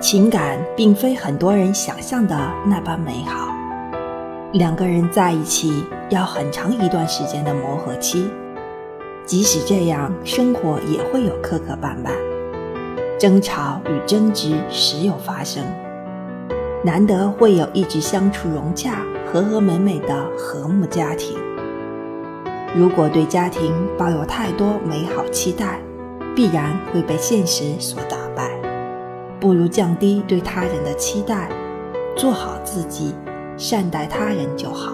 情感并非很多人想象的那般美好。两个人在一起要很长一段时间的磨合期，即使这样，生活也会有磕磕绊绊，争吵与争执时有发生。难得会有一直相处融洽、和和美美的和睦家庭。如果对家庭抱有太多美好期待，必然会被现实所打。不如降低对他人的期待，做好自己，善待他人就好。